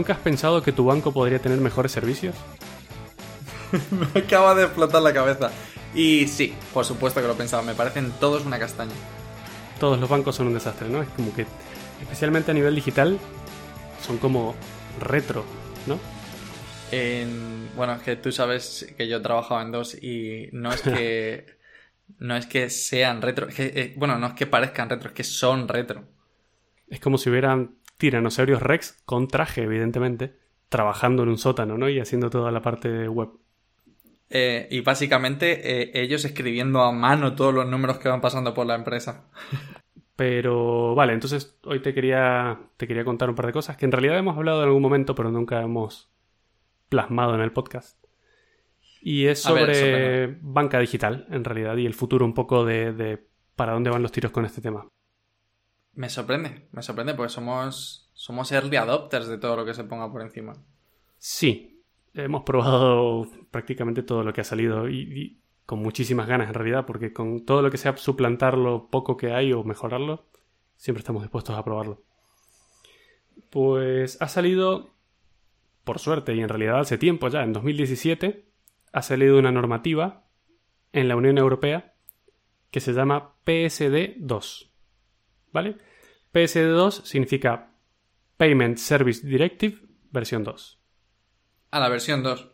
¿Nunca has pensado que tu banco podría tener mejores servicios? Me acaba de explotar la cabeza. Y sí, por supuesto que lo he pensado. Me parecen todos una castaña. Todos los bancos son un desastre, ¿no? Es como que, especialmente a nivel digital, son como retro, ¿no? bueno, es que tú sabes que yo he trabajado en dos y no es que no es que sean retro, eh, bueno, no es que parezcan retro, es que son retro. Es como si hubieran tiranosaurios Rex con traje, evidentemente, trabajando en un sótano, ¿no? Y haciendo toda la parte web. Eh, y básicamente eh, ellos escribiendo a mano todos los números que van pasando por la empresa. Pero vale, entonces hoy te quería, te quería contar un par de cosas que en realidad hemos hablado en algún momento, pero nunca hemos plasmado en el podcast. Y es sobre banca digital, en realidad, y el futuro un poco de, de para dónde van los tiros con este tema. Me sorprende, me sorprende porque somos, somos early adopters de todo lo que se ponga por encima. Sí, hemos probado prácticamente todo lo que ha salido y, con muchísimas ganas en realidad, porque con todo lo que sea suplantar lo poco que hay o mejorarlo, siempre estamos dispuestos a probarlo. Pues ha salido, por suerte y en realidad hace tiempo ya, en 2017, ha salido una normativa en la Unión Europea que se llama PSD2. ¿Vale? PSD2 significa Payment Service Directive versión 2. A la versión 2.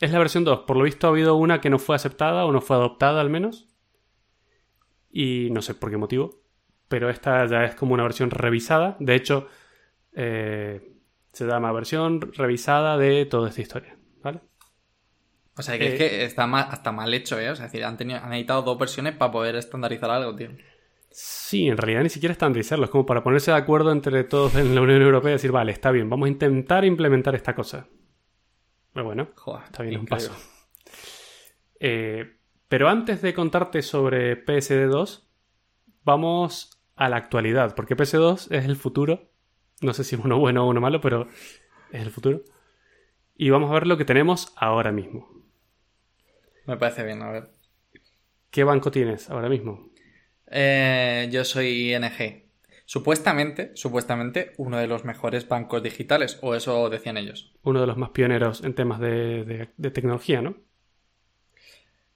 Es la versión 2. Por lo visto ha habido una que no fue aceptada o no fue adoptada al menos. Y no sé por qué motivo. Pero esta ya es como una versión revisada. De hecho, eh, se llama versión revisada de toda esta historia. ¿Vale? O sea, que es eh, que está mal, hasta mal hecho, ¿eh? O sea, es decir, han, tenido, han editado dos versiones para poder estandarizar algo, tío. Sí, en realidad ni siquiera estandarizarlo, es como para ponerse de acuerdo entre todos en la Unión Europea y decir, vale, está bien, vamos a intentar implementar esta cosa. Pero bueno, está bien, un paso. Eh, pero antes de contarte sobre PSD2, vamos a la actualidad, porque PSD2 es el futuro. No sé si es uno bueno o uno malo, pero es el futuro. Y vamos a ver lo que tenemos ahora mismo. Me parece bien, a ver. ¿Qué banco tienes ahora mismo? Eh, yo soy ING. Supuestamente, supuestamente, uno de los mejores bancos digitales, o eso decían ellos. Uno de los más pioneros en temas de, tecnología, ¿no?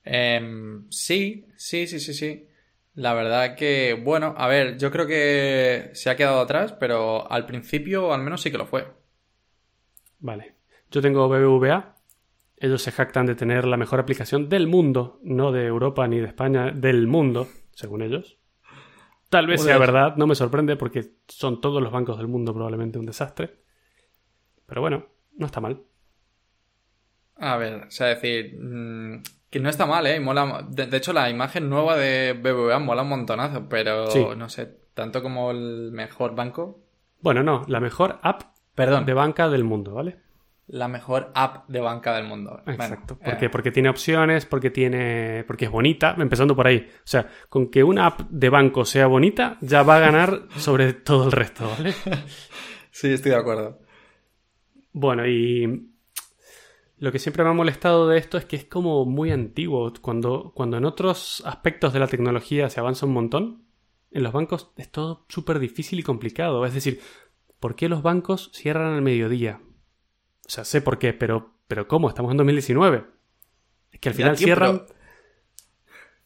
Em, sí, sí, sí, sí, sí. La verdad que, bueno, a ver, yo creo que se ha quedado atrás, pero al principio al menos sí que lo fue. Vale. Yo tengo BBVA. Ellos se jactan de tener la mejor aplicación del mundo, no de Europa ni de España, del mundo según ellos. Tal vez sea verdad, no me sorprende porque son todos los bancos del mundo probablemente un desastre. Pero bueno, no está mal. A ver, o sea, decir, mm, que no está mal, ¿eh? Mola, de, hecho, la imagen nueva de BBVA mola un montonazo, pero no sé, tanto como el mejor banco. Bueno, no, la mejor app Perdón. de banca del mundo, ¿vale? La mejor app de banca del mundo. Exacto. porque, porque tiene opciones, porque tiene. porque es bonita, empezando por ahí. O sea, con que una app de banco sea bonita, ya va a ganar sobre todo el resto, ¿vale? sí, estoy de acuerdo. Bueno, y. Lo que siempre me ha molestado de esto es que es como muy antiguo. Cuando, cuando en otros aspectos de la tecnología se avanza un montón, en los bancos es todo súper difícil y complicado. Es decir, ¿por qué los bancos cierran al mediodía? O sea, sé por qué, pero, pero ¿cómo? Estamos en 2019. Es que al final cierran.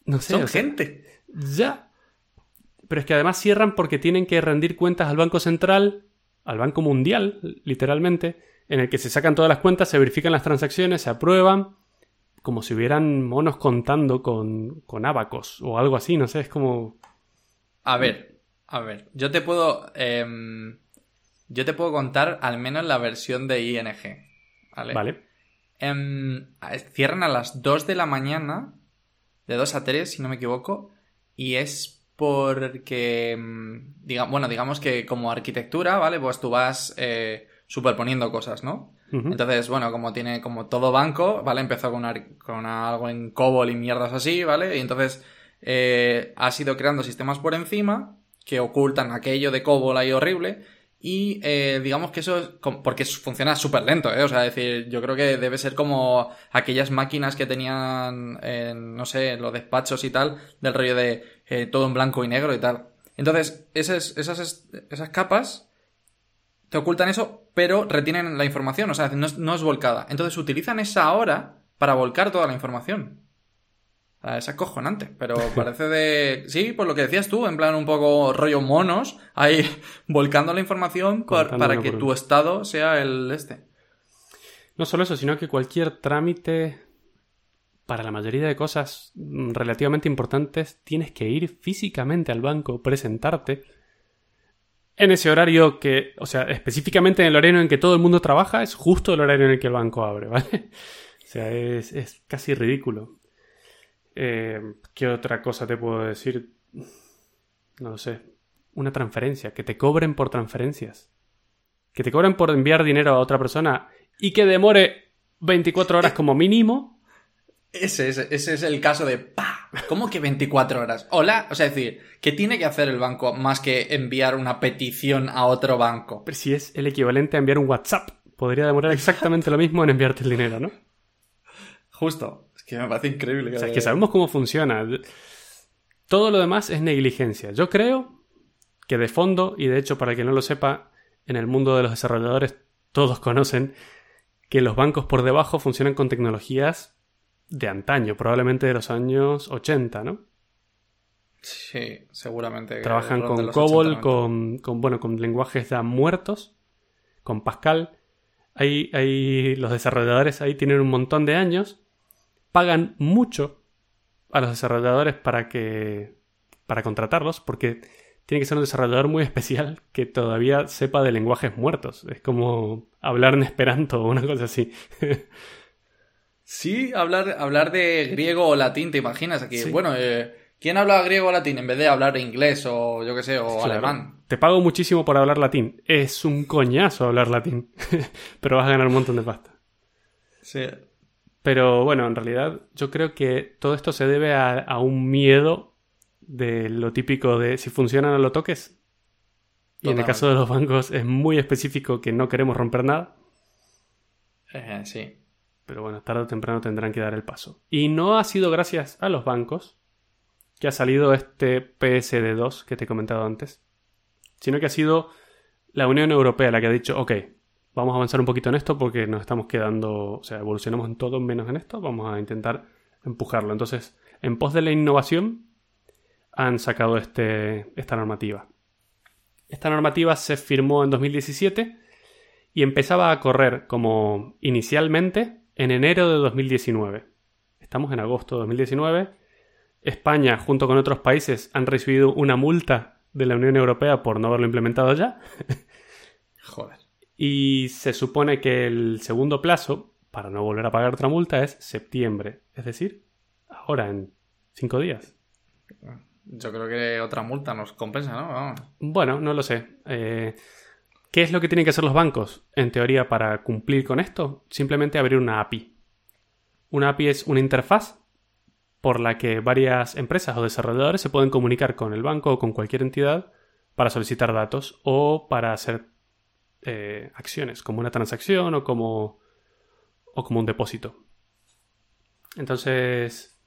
No sé. Son gente. Ya. Pero es que además cierran porque tienen que rendir cuentas al Banco Central, al Banco Mundial, literalmente, en el que se sacan todas las cuentas, se verifican las transacciones, se aprueban, como si hubieran monos contando con, con abacos o algo así, no sé, es como. A ver, a ver, yo te puedo. Em, yo te puedo contar al menos la versión de ING. Vale. Vale. Em, cierran a las 2 de la mañana, de 2 a 3, si no me equivoco, y es porque, em, bueno, digamos que como arquitectura, ¿vale? Pues tú vas eh, superponiendo cosas, ¿no? Entonces, bueno, como tiene como todo banco, ¿vale? Empezó con, con algo en COBOL y mierdas así, ¿vale? Y entonces eh, has ido creando sistemas por encima que ocultan aquello de COBOL ahí horrible y eh, digamos que eso, porque funciona súper lento, ¿eh? O sea, decir, yo creo que debe ser como aquellas máquinas que tenían, en, no sé, los despachos y tal, del rollo de eh, todo en blanco y negro y tal. Entonces, esas, esas, esas capas te ocultan eso, pero retienen la información, o sea, no, es volcada. Entonces utilizan esa hora para volcar toda la información. Es acojonante, pero parece de... Sí, por lo que decías tú, en plan un poco rollo monos, ahí volcando la información para que tu estado sea el este. No solo eso, sino que cualquier trámite para la mayoría de cosas relativamente importantes tienes que ir físicamente al banco, presentarte en ese horario que, o sea, específicamente en el horario en que todo el mundo trabaja, es justo el horario en el que el banco abre, ¿vale? O sea, es, casi ridículo. Eh, ¿Qué otra cosa te puedo decir? No lo sé. Una transferencia, que te cobren por transferencias. Que te cobren por enviar dinero a otra persona y que demore 24 horas como mínimo. Ese, ese, ese es el caso de ¡pa! ¿Cómo que 24 horas? Hola, o sea, es decir, ¿qué tiene que hacer el banco más que enviar una petición a otro banco? Pero si es el equivalente a enviar un WhatsApp, podría demorar exactamente lo mismo en enviarte el dinero, ¿no? Justo. Que me parece increíble. O sea, es que sabemos cómo funciona. Todo lo demás es negligencia. Yo creo que de fondo, y de hecho, para el que no lo sepa, en el mundo de los desarrolladores todos conocen que los bancos por debajo funcionan con tecnologías de antaño, probablemente de los años 80, ¿no? Sí, seguramente. Trabajan con COBOL, con, con, bueno, con lenguajes ya muertos, con Pascal. Ahí, ahí, los desarrolladores ahí tienen un montón de años, pagan mucho a los desarrolladores para que para contratarlos, porque tiene que ser un desarrollador muy especial que todavía sepa de lenguajes muertos. Es como hablar en esperanto o una cosa así. Sí, hablar, hablar de griego o latín, ¿te imaginas? Aquí, bueno, eh, ¿quién habla griego o latín en vez de hablar inglés o yo qué sé, o alemán? Te pago muchísimo por hablar latín. Es un coñazo hablar latín, pero vas a ganar un montón de pasta. Sí. Pero bueno, en realidad yo creo que todo esto se debe a, un miedo de lo típico de si funciona no lo toques. Y en el caso de los bancos es muy específico que no queremos romper nada. Eh, sí. Pero bueno, tarde o temprano tendrán que dar el paso. Y no ha sido gracias a los bancos que ha salido este PSD2 que te he comentado antes, sino que ha sido la Unión Europea la que ha dicho, ok, vamos a avanzar un poquito en esto porque nos estamos quedando, o sea, evolucionamos en todo menos en esto, vamos a intentar empujarlo. Entonces, en pos de la innovación, han sacado este, esta normativa. Esta normativa se firmó en 2017 y empezaba a correr como inicialmente en enero de 2019. Estamos en agosto de 2019. España, junto con otros países, han recibido una multa de la Unión Europea por no haberlo implementado ya. Joder. Y se supone que el segundo plazo para no volver a pagar otra multa es septiembre. Es decir, ahora, en cinco días. Yo creo que otra multa nos compensa, ¿no? Bueno, no lo sé. Eh, ¿Qué es lo que tienen que hacer los bancos, en teoría, para cumplir con esto? Simplemente abrir una API. Una API es una interfaz por la que varias empresas o desarrolladores se pueden comunicar con el banco o con cualquier entidad para solicitar datos o para hacer eh, acciones, como una transacción o como, o como un depósito. Entonces,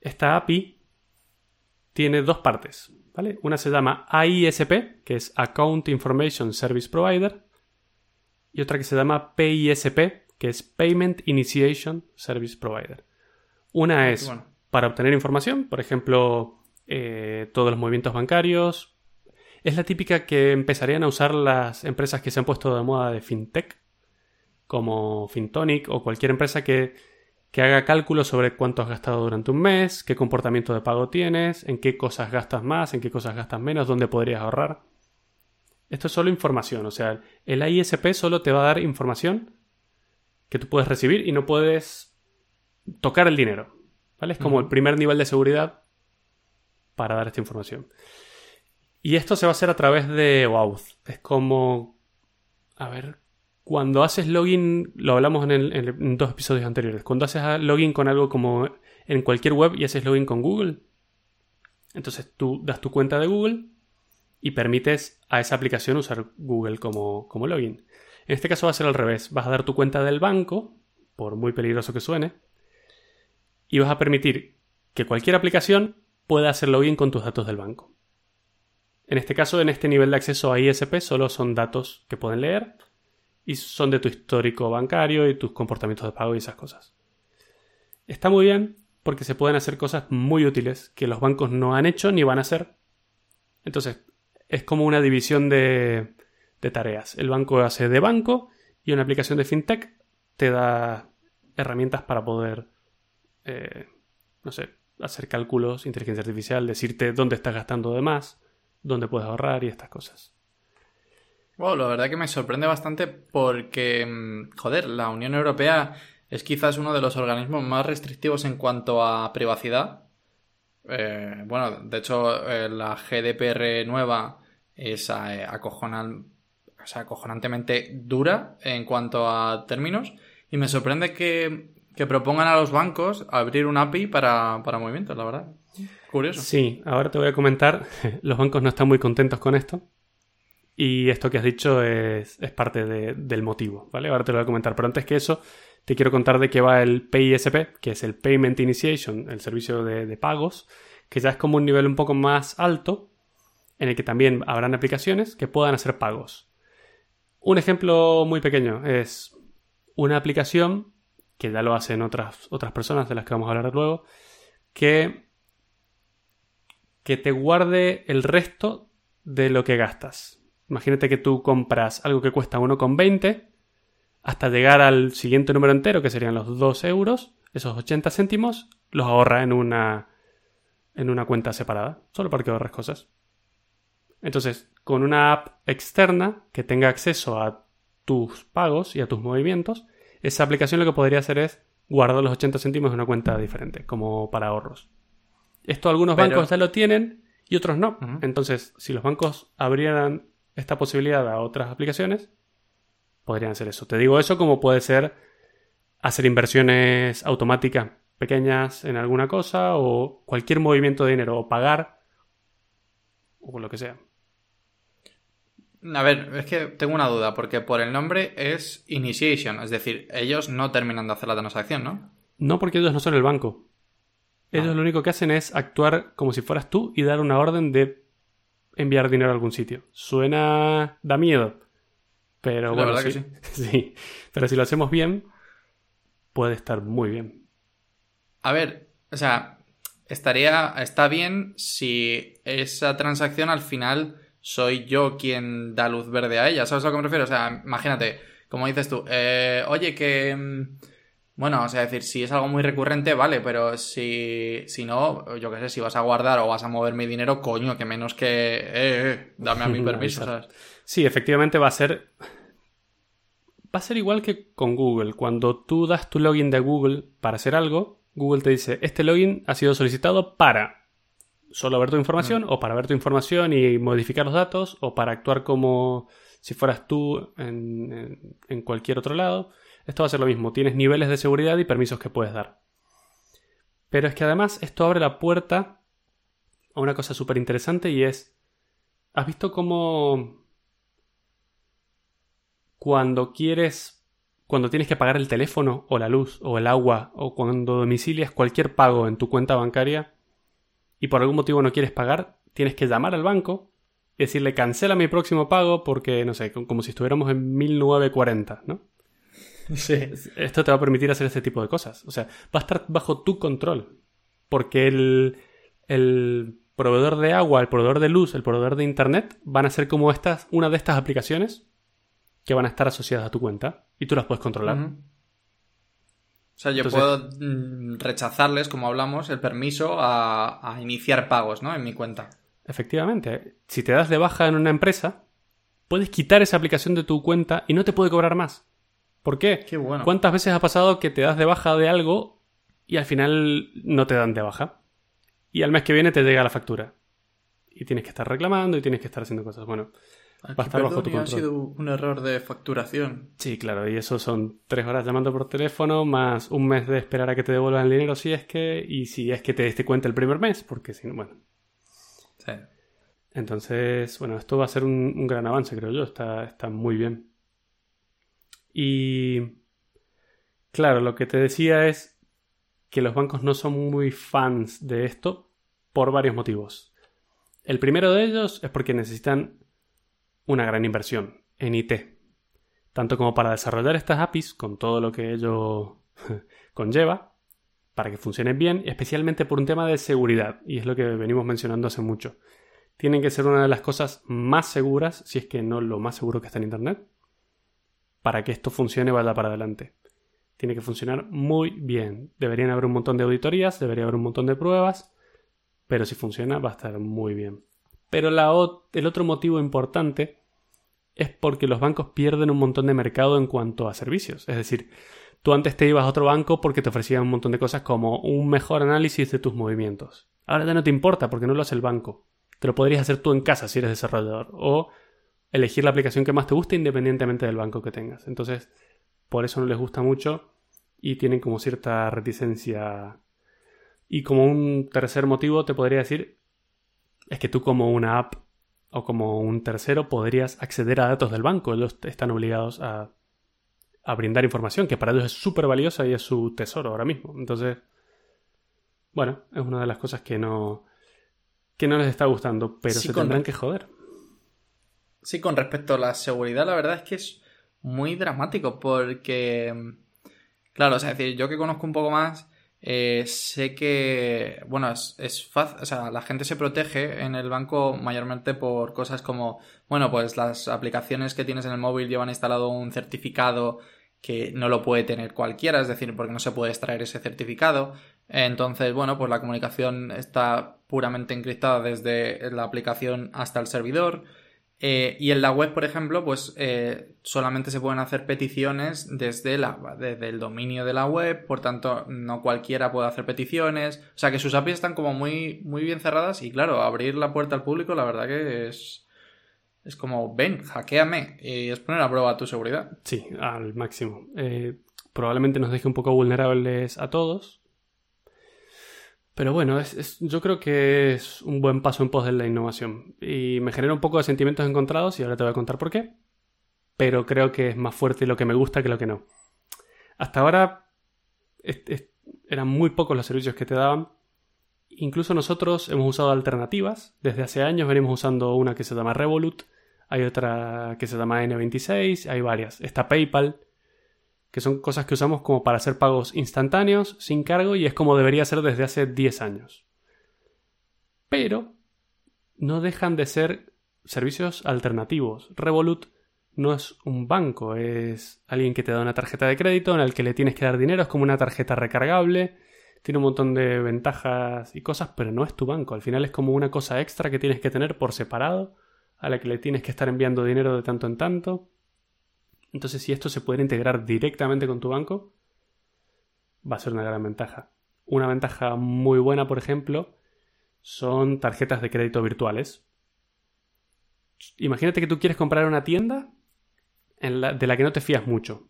esta API tiene dos partes. Una se llama AISP, que es Account Information Service Provider, y otra que se llama PISP, que es Payment Initiation Service Provider. Una es para obtener información, por ejemplo, eh, todos los movimientos bancarios. Es la típica que empezarían a usar las empresas que se han puesto de moda de fintech, como Fintonic o cualquier empresa que que haga cálculos sobre cuánto has gastado durante un mes, qué comportamiento de pago tienes, en qué cosas gastas más, en qué cosas gastas menos, dónde podrías ahorrar. Esto es solo información, o sea, el ISP solo te va a dar información que tú puedes recibir y no puedes tocar el dinero. ¿Vale? Es como el primer nivel de seguridad para dar esta información. Y esto se va a hacer a través de OAuth. Es como... A ver, cuando haces login, lo hablamos en, dos episodios anteriores, cuando haces login con algo como en cualquier web y haces login con Google, entonces tú das tu cuenta de Google y permites a esa aplicación usar Google como, como login. En este caso va a ser al revés, vas a dar tu cuenta del banco, por muy peligroso que suene, y vas a permitir que cualquier aplicación pueda hacer login con tus datos del banco. En este caso, en este nivel de acceso a ISP, solo son datos que pueden leer y son de tu histórico bancario y tus comportamientos de pago y esas cosas. Está muy bien porque se pueden hacer cosas muy útiles que los bancos no han hecho ni van a hacer. Entonces, es como una división de, tareas. El banco hace de banco y una aplicación de fintech te da herramientas para poder, eh, no sé, hacer cálculos, inteligencia artificial, decirte dónde estás gastando de más, dónde puedes ahorrar y estas cosas. Wow, la verdad que me sorprende bastante porque, mm, joder, la Unión Europea es quizás uno de los organismos más restrictivos en cuanto a privacidad. Eh, bueno, de hecho, eh, la GDPR nueva es eh, acojonantemente dura en cuanto a términos. Y me sorprende que, propongan a los bancos abrir un API para, para movimientos, la verdad. Curioso. Sí, ahora te voy a comentar. Los bancos no están muy contentos con esto. Y esto que has dicho es, parte del motivo, ¿vale? Ahora te lo voy a comentar. Pero antes que eso, te quiero contar de qué va el PISP, que es el Payment Initiation, el servicio de, pagos, que ya es como un nivel un poco más alto, en el que también habrán aplicaciones que puedan hacer pagos. Un ejemplo muy pequeño es una aplicación, que ya lo hacen otras, otras personas de las que vamos a hablar luego, que, que te guarde el resto de lo que gastas. Imagínate que tú compras algo que cuesta 1,20 hasta llegar al siguiente número entero, que serían los 2 euros, esos 80 céntimos, los ahorra en una, en una cuenta separada, solo para que ahorres cosas. Entonces, con una app externa que tenga acceso a tus pagos y a tus movimientos, esa aplicación lo que podría hacer es guardar los 80 céntimos en una cuenta diferente, como para ahorros. Esto algunos bancos ya lo tienen y otros no. Entonces, si los bancos abrieran esta posibilidad a otras aplicaciones, podrían ser eso. Te digo eso como puede ser hacer inversiones automáticas pequeñas en alguna cosa o cualquier movimiento de dinero o pagar o lo que sea. A ver, es que tengo una duda, porque por el nombre es Initiation, es decir, ellos no terminan de hacer la transacción, ¿no? No, porque ellos no son el banco. Ellos ah. lo único que hacen es actuar como si fueras tú y dar una orden de enviar dinero a algún sitio. Suena... da miedo, pero bueno, sí, sí. Pero si lo hacemos bien, puede estar muy bien. A ver, o sea, estaría. Está bien si esa transacción al final soy yo quien da luz verde a ella. ¿Sabes a lo que me refiero? O sea, imagínate, como dices tú, eh, oye, que. Mm, bueno, o sea, decir, si es algo muy recurrente, vale, pero si, si no, yo qué sé, si vas a guardar o vas a mover mi dinero, coño, que menos que. Eh, eh, dame a mi permiso, ¿sabes? Sí, efectivamente va a ser. Va a ser igual que con Google. Cuando tú das tu login de Google para hacer algo, Google te dice: Este login ha sido solicitado para solo ver tu información, o para ver tu información y modificar los datos, o para actuar como si fueras tú en, en cualquier otro lado. Esto va a ser lo mismo. Tienes niveles de seguridad y permisos que puedes dar. Pero es que además esto abre la puerta a una cosa súper interesante y es. ¿Has visto cómo cuando quieres, cuando tienes que pagar el teléfono o la luz o el agua o cuando domicilias cualquier pago en tu cuenta bancaria y por algún motivo no quieres pagar, tienes que llamar al banco y decirle cancela mi próximo pago porque, no sé, como si estuviéramos en 1940, ¿no? Sí. Esto te va a permitir hacer este tipo de cosas. O sea, va a estar bajo tu control. Porque el, el proveedor de agua, el proveedor de luz, el proveedor de internet van a ser como estas, una de estas aplicaciones que van a estar asociadas a tu cuenta y tú las puedes controlar. O sea, yo puedo mm, rechazarles, como hablamos, el permiso a, iniciar pagos, ¿no? En mi cuenta. Efectivamente. Si te das de baja en una empresa, puedes quitar esa aplicación de tu cuenta y no te puede cobrar más. ¿Por qué? Qué bueno. ¿Cuántas veces ha pasado que te das de baja de algo y al final no te dan de baja? Y al mes que viene te llega la factura. Y tienes que estar reclamando y tienes que estar haciendo cosas. Bueno, va a estar bajo tu control. Ha sido un error de facturación. Sí, claro, y eso son tres horas llamando por teléfono, más un mes de esperar a que te devuelvan el dinero si es que, y si es que te diste cuenta el primer mes, porque si no, bueno. Sí. Entonces, bueno, esto va a ser un, gran avance, creo yo, está, está muy bien. Y claro, lo que te decía es que los bancos no son muy fans de esto por varios motivos. El primero de ellos es porque necesitan una gran inversión en IT, tanto como para desarrollar estas APIs con todo lo que ello conlleva, para que funcionen bien, especialmente por un tema de seguridad, y es lo que venimos mencionando hace mucho. Tienen que ser una de las cosas más seguras, si es que no lo más seguro que está en Internet, para que esto funcione y vaya para adelante. Tiene que funcionar muy bien. Deberían haber un montón de auditorías, debería haber un montón de pruebas, pero si funciona va a estar muy bien. Pero el otro motivo importante es porque los bancos pierden un montón de mercado en cuanto a servicios. Es decir, tú antes te ibas a otro banco porque te ofrecían un montón de cosas como un mejor análisis de tus movimientos. Ahora ya no te importa porque no lo hace el banco. Te lo podrías hacer tú en casa si eres desarrollador. O elegir la aplicación que más te guste independientemente del banco que tengas. Entonces, por eso no les gusta mucho y tienen como cierta reticencia. Y como un tercer motivo te podría decir es que tú como una app o como un tercero podrías acceder a datos del banco. Ellos están obligados a, brindar información que para ellos es súper valiosa y es su tesoro ahora mismo. Entonces, bueno, es una de las cosas que no, que no les está gustando, pero se tendrán que joder. Sí, con respecto a la seguridad, la verdad es que es muy dramático porque, claro, o sea, decir, yo que conozco un poco más, eh, sé que, bueno, es, es fácil, o sea, la gente se protege en el banco mayormente por cosas como, bueno, pues las aplicaciones que tienes en el móvil llevan instalado un certificado que no lo puede tener cualquiera, es decir, porque no se puede extraer ese certificado. Entonces, bueno, pues la comunicación está puramente encriptada desde la aplicación hasta el servidor. Eh, y en la web, por ejemplo, pues eh, solamente se pueden hacer peticiones desde, la, desde el dominio de la web, por tanto, no cualquiera puede hacer peticiones. O sea que sus APIs están como muy, muy bien cerradas y claro, abrir la puerta al público, la verdad que es. Es como, ven, hackeame y es poner a prueba tu seguridad. Sí, al máximo. Eh, probablemente nos deje un poco vulnerables a todos, pero bueno, yo creo que es un buen paso en pos de la innovación. Y me genera un poco de sentimientos encontrados y ahora te voy a contar por qué. Pero creo que es más fuerte lo que me gusta que lo que no. Hasta ahora eran muy pocos los servicios que te daban. Incluso nosotros hemos usado alternativas. Desde hace años venimos usando una que se llama Revolut. Hay otra que se llama N26. Hay varias. Está PayPal que son cosas que usamos como para hacer pagos instantáneos, sin cargo, y es como debería ser desde hace 10 años. Pero no dejan de ser servicios alternativos. Revolut no es un banco, es alguien que te da una tarjeta de crédito en el que le tienes que dar dinero, es como una tarjeta recargable, tiene un montón de ventajas y cosas, pero no es tu banco. Al final es como una cosa extra que tienes que tener por separado, a la que le tienes que estar enviando dinero de tanto en tanto. Entonces, si esto se puede integrar directamente con tu banco, va a ser una gran ventaja. Una ventaja muy buena, por ejemplo, son tarjetas de crédito virtuales. Imagínate que tú quieres comprar una tienda de la que no te fías mucho.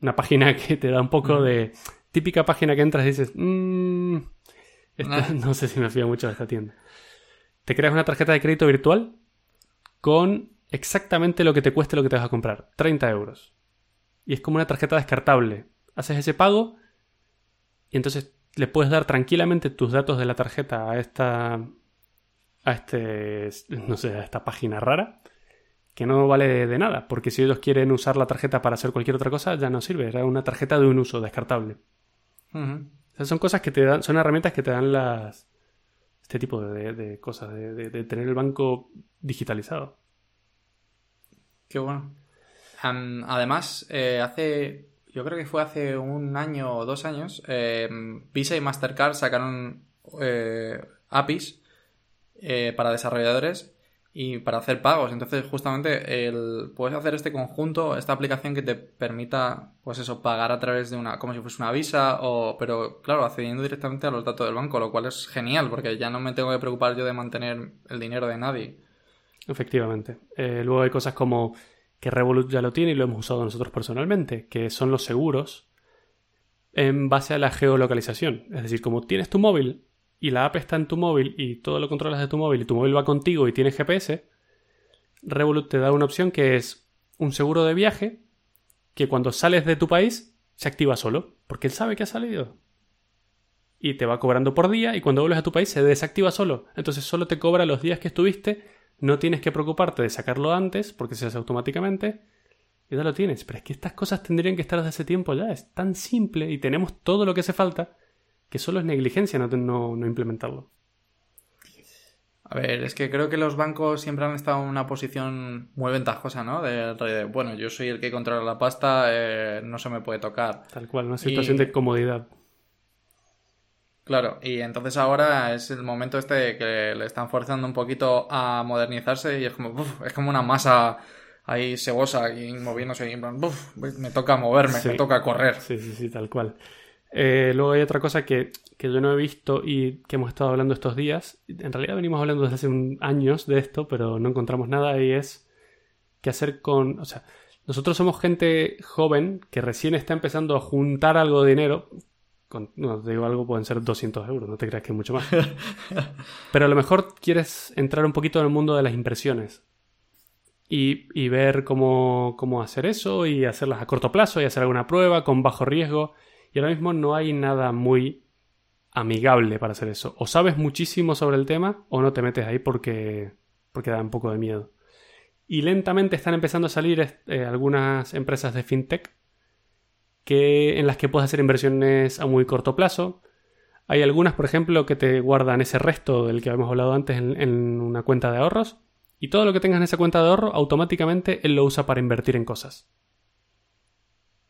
Una página que te da un poco mm. de... Típica página que entras y dices, mmm, no sé si me fío mucho de esta tienda. Te creas una tarjeta de crédito virtual con exactamente lo que te cueste lo que te vas a comprar, 30 euros. Y es como una tarjeta descartable. Haces ese pago y entonces le puedes dar tranquilamente tus datos de la tarjeta a esta a este no sé, a esta página rara que no vale de nada, porque si ellos quieren usar la tarjeta para hacer cualquier otra cosa, ya no sirve, era una tarjeta de un uso descartable. son cosas que te dan, son herramientas que te dan las este tipo de, cosas, de tener el banco digitalizado. Qué bueno. además, eh, hace. Yo creo que fue hace un año o dos años. Eh, Visa y Mastercard sacaron eh, APIs para desarrolladores y para hacer pagos. Entonces, justamente, el, puedes hacer este conjunto, esta aplicación que te permita, pues eso, pagar a través de una, como si fuese una visa, o, pero claro, accediendo directamente a los datos del banco, lo cual es genial, porque ya no me tengo que preocupar yo de mantener el dinero de nadie. Efectivamente. Eh, luego hay cosas como que Revolut ya lo tiene y lo hemos usado nosotros personalmente, que son los seguros en base a la geolocalización. Es decir, como tienes tu móvil y la app está en tu móvil y todo lo controlas de tu móvil y tu móvil va contigo y tienes GPS, Revolut te da una opción que es un seguro de viaje que cuando sales de tu país se activa solo, porque él sabe que has salido. y te va cobrando por día y cuando vuelves a tu país se desactiva solo. Entonces solo te cobra los días que estuviste, no tienes que preocuparte de sacarlo antes porque se hace automáticamente y ya lo tienes. Pero es que estas cosas tendrían que estar desde hace tiempo ya, es tan simple y tenemos todo lo que hace falta que solo es negligencia no, no, implementarlo. A ver, es que creo que los bancos siempre han estado en una posición muy ventajosa, ¿no? De, bueno, yo soy el que controla la pasta, eh, no se me puede tocar. Tal cual, una situación de comodidad. Claro, y entonces ahora es el momento este que le están forzando un poquito a modernizarse y es como, es como una masa ahí sebosa y moviéndose y me toca moverme, me toca correr. Sí, sí, sí, tal cual. Eh, luego hay otra cosa que, yo no he visto y que hemos estado hablando estos días. En realidad venimos hablando desde hace años de esto, pero no encontramos nada y es qué hacer con... O sea, nosotros somos gente joven que recién está empezando a juntar algo de dinero no, te digo algo, pueden ser 200 euros, no te creas que es mucho más. Pero a lo mejor quieres entrar un poquito en el mundo de las impresiones y, y ver cómo, cómo, hacer eso y hacerlas a corto plazo y hacer alguna prueba con bajo riesgo. Y ahora mismo no hay nada muy amigable para hacer eso. O sabes muchísimo sobre el tema o no te metes ahí porque, porque da un poco de miedo. Y lentamente están empezando a salir eh, algunas empresas de fintech que, en las que puedes hacer inversiones a muy corto plazo. Hay algunas, por ejemplo, que te guardan ese resto del que habíamos hablado antes en, una cuenta de ahorros. Y todo lo que tengas en esa cuenta de ahorro, automáticamente él lo usa para invertir en cosas.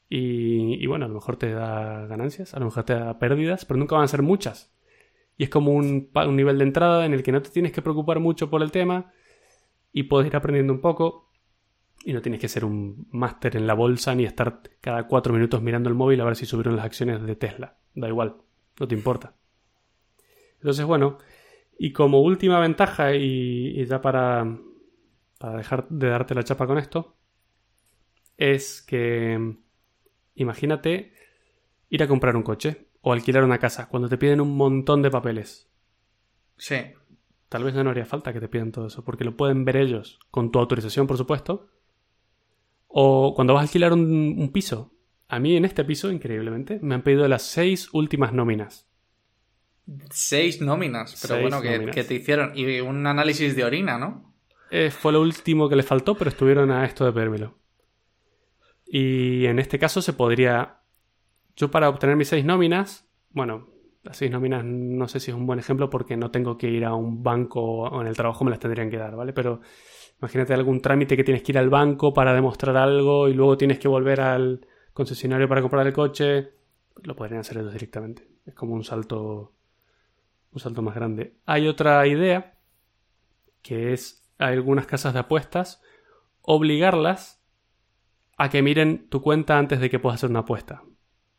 Y, bueno, a lo mejor te da ganancias, a lo mejor te da pérdidas, pero nunca van a ser muchas. Y es como un, un nivel de entrada en el que no te tienes que preocupar mucho por el tema y puedes ir aprendiendo un poco y no tienes que ser un máster en la bolsa ni estar cada cuatro minutos mirando el móvil a ver si subieron las acciones de Tesla. Da igual, no te importa. Entonces, bueno, y como última ventaja, y, ya para, para dejar de darte la chapa con esto, es que imagínate ir a comprar un coche o alquilar una casa cuando te piden un montón de papeles. Sí. Tal vez no haría falta que te pidan todo eso, porque lo pueden ver ellos, con tu autorización, por supuesto, o cuando vas a alquilar un, piso. A mí en este piso, increíblemente, me han pedido las seis últimas nóminas. Seis nóminas, pero bueno, que, te hicieron. Y un análisis de orina, ¿no? Eh, fue lo último que le faltó, pero estuvieron a esto de pedírmelo. Y en este caso se podría. Yo, para obtener mis seis nóminas, bueno, las seis nóminas no sé si es un buen ejemplo porque no tengo que ir a un banco o en el trabajo me las tendrían que dar, ¿vale? Pero Imagínate algún trámite que tienes que ir al banco para demostrar algo y luego tienes que volver al concesionario para comprar el coche. Lo podrían hacer ellos directamente. Es como un salto. Un salto más grande. Hay otra idea. Que es a algunas casas de apuestas. Obligarlas a que miren tu cuenta antes de que puedas hacer una apuesta.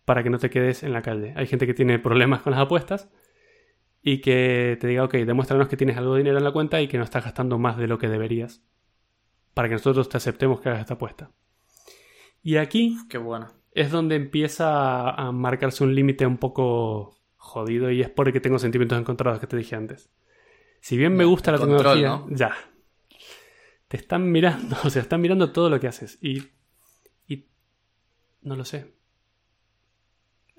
Para que no te quedes en la calle. Hay gente que tiene problemas con las apuestas y que te diga, ok, demuéstranos que tienes algo de dinero en la cuenta y que no estás gastando más de lo que deberías para que nosotros te aceptemos que hagas esta apuesta. Y aquí Qué bueno. es donde empieza a marcarse un límite un poco jodido y es porque tengo sentimientos encontrados que te dije antes. Si bien me gusta la tecnología, ya. Te están mirando, o sea, están mirando todo lo que haces y y no lo sé